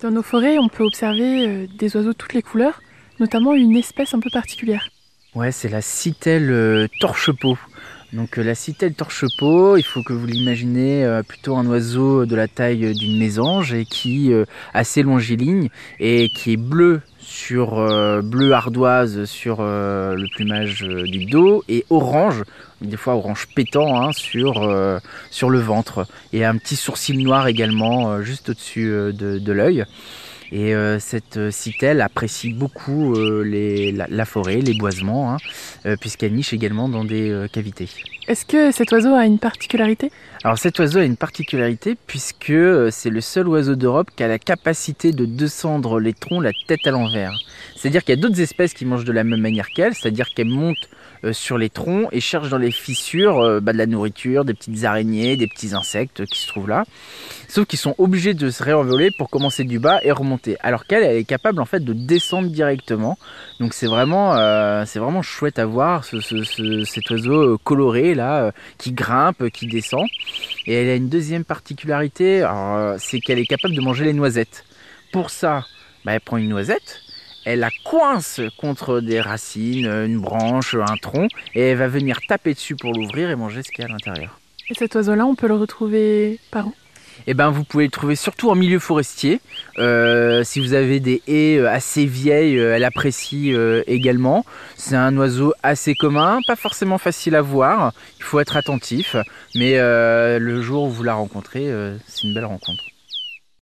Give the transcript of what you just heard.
Dans nos forêts, on peut observer euh, des oiseaux de toutes les couleurs, notamment une espèce un peu particulière. Ouais, c'est la citelle euh, torche-peau. Donc euh, la citelle torche-peau, il faut que vous l'imaginez euh, plutôt un oiseau de la taille d'une mésange et qui euh, assez longiligne et qui est bleu sur bleu ardoise sur le plumage du dos et orange, des fois orange pétant hein, sur, sur le ventre et un petit sourcil noir également juste au-dessus de, de l'œil. Et euh, cette euh, citelle apprécie beaucoup euh, la, la forêt, les boisements, hein, puisqu'elle niche également dans des cavités. Est-ce que cet oiseau a une particularité? Alors cet oiseau a une particularité puisque euh, c'est le seul oiseau d'Europe qui a la capacité de descendre les troncs la tête à l'envers. C'est-à-dire qu'il y a d'autres espèces qui mangent de la même manière qu'elle, c'est-à-dire qu'elles montent euh, sur les troncs et cherchent dans les fissures euh, bah, de la nourriture, des petites araignées, des petits insectes qui se trouvent là. Sauf qu'ils sont obligés de se réenvoler pour commencer du bas et remonter. Alors qu'elle, elle est capable en fait de descendre directement. Donc c'est vraiment, c'est vraiment chouette à voir ce, ce- ce- cet oiseau coloré euh, qui grimpe, qui descend. Et elle a une deuxième particularité, euh, c'est qu'elle est capable de manger les noisettes. Pour ça, bah, elle prend une noisette, elle la coince contre des racines, une branche, un tronc, et elle va venir taper dessus pour l'ouvrir et manger ce qu'il y a à l'intérieur. Et cet oiseau-là, on peut le retrouver par où? Eh ben, vous pouvez le trouver surtout en milieu forestier. Euh, si vous avez des haies euh, assez vieilles, euh, elle apprécie également. C'est un oiseau assez commun, pas forcément facile à voir. Il faut être attentif, mais le jour où vous la rencontrez, c'est une belle rencontre.